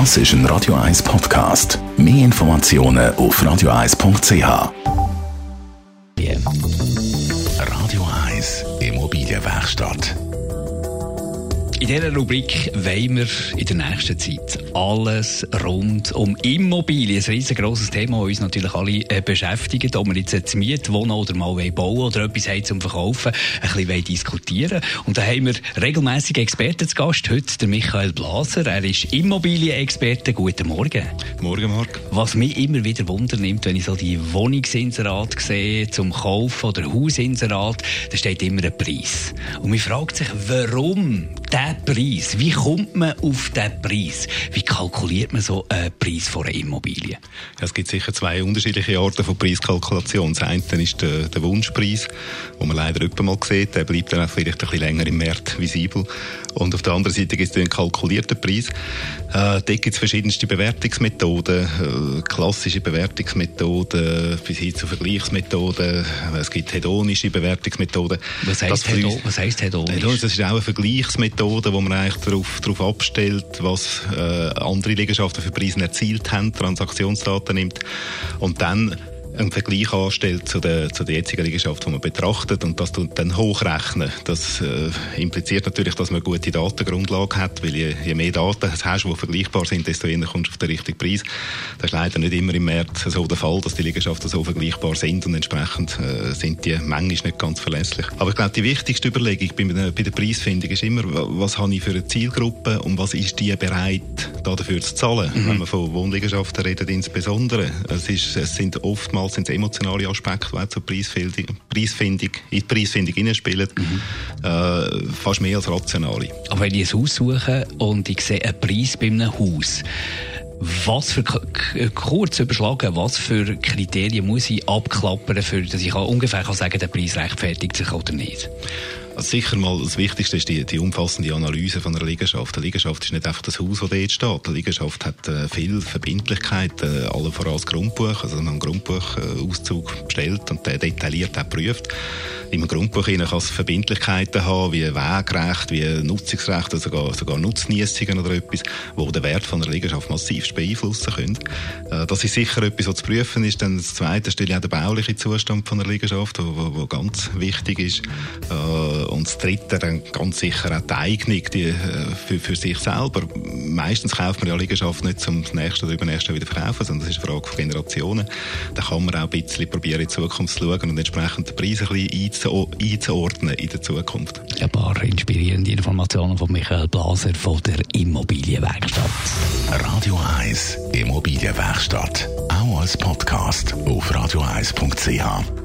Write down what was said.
Das ist ein Radio 1 Podcast. Mehr Informationen auf radio1.ch. Radio 1 Immobilienwerkstatt. In dieser Rubrik wollen wir in der nächsten Zeit alles rund um Immobilien. Ein riesengroßes Thema, das uns natürlich alle äh, beschäftigt. Ob wir jetzt Miet wohnen oder mal bauen oder etwas haben zum Verkaufen, ein bisschen diskutieren Und da haben wir regelmäßig Experten zu Gast. Heute der Michael Blaser. Er ist Immobilienexperte. Guten Morgen. Morgen, Marc. Was mich immer wieder Wunder nimmt, wenn ich so die Wohnungsinserat sehe zum Kaufen oder Hausinserat, da steht immer ein Preis. Und man fragt sich, warum der Preis? Wie kommt man auf diesen Preis? Wie kalkuliert man so einen Preis von einer Immobilie? Ja, es gibt sicher zwei unterschiedliche Arten von Preiskalkulation. Das eine ist der, der Wunschpreis, den man leider öfter mal sieht. Der bleibt dann auch vielleicht ein bisschen länger im Markt visibel. Und auf der anderen Seite gibt es den kalkulierten Preis. Äh, dort gibt es verschiedenste Bewertungsmethoden, äh, klassische Bewertungsmethoden bis hin zu Vergleichsmethoden. Es gibt hedonische Bewertungsmethoden. Was heisst, Hedo was heisst hedonisch? Hedonisch? Das ist auch eine Vergleichsmethode, wo man eigentlich darauf, darauf abstellt, was äh, andere Liegenschaften für Preise erzielt haben, Transaktionsdaten nimmt. Und dann einen Vergleich anstellt zu der, zu der jetzigen Liegenschaft, die man betrachtet und das dann hochrechnen. Das äh, impliziert natürlich, dass man eine gute Datengrundlage hat, weil je, je mehr Daten hast, die vergleichbar sind, desto eher kommst du auf den richtigen Preis. Das ist leider nicht immer im März so der Fall, dass die Liegenschaften so vergleichbar sind und entsprechend äh, sind die manchmal nicht ganz verlässlich. Aber ich glaube, die wichtigste Überlegung bei, bei der Preisfindung ist immer, was habe ich für eine Zielgruppe und was ist die bereit, dafür zu zahlen, mhm. wenn man von Wohnliegenschaften redet insbesondere. Es, ist, es sind oftmals oftmals sind es emotionale Aspekte, die auch zur Preisfindung, Preisfindung, in die Preisfindung hineinspielen, mhm. äh, fast mehr als rationale. Aber wenn ich ein Haus suche und ich sehe einen Preis bei einem Haus, was für, kurz überschlagen, was für Kriterien muss ich abklappern, für, dass ich ungefähr kann sagen, der Preis rechtfertigt sich oder nicht? Sicher mal das Wichtigste ist die, die umfassende Analyse von einer Liegenschaft. Eine Liegenschaft ist nicht einfach das Haus, das dort steht. Eine Liegenschaft hat äh, viel Verbindlichkeit, äh, alle voran das Grundbuch. Also man einen Grundbuchauszug bestellt und der detailliert auch prüft. Einem Grundbuch kann es Verbindlichkeiten haben, wie Wegrecht, wie Nutzungsrecht oder sogar, sogar Nutznießungen oder etwas, wo den Wert von einer Liegenschaft massiv beeinflussen können. Äh, das ist sicher etwas, was zu prüfen ist. Dann das Zweite stelle auch der bauliche Zustand von einer Liegenschaft, wo ganz wichtig ist. Äh, und das Dritte dann ganz sicher auch die Eignung die, äh, für, für sich selber. Meistens kauft man ja Liegenschaft nicht zum nächsten oder übernächsten wieder verkaufen, sondern das ist eine Frage von Generationen. Da kann man auch ein bisschen probieren, in die Zukunft zu schauen und entsprechend den Preis ein bisschen einzuordnen in der Zukunft. Ein paar inspirierende Informationen von Michael Blaser von der Immobilienwerkstatt. Radio 1 Immobilienwerkstatt. Auch als Podcast auf radio1.ch.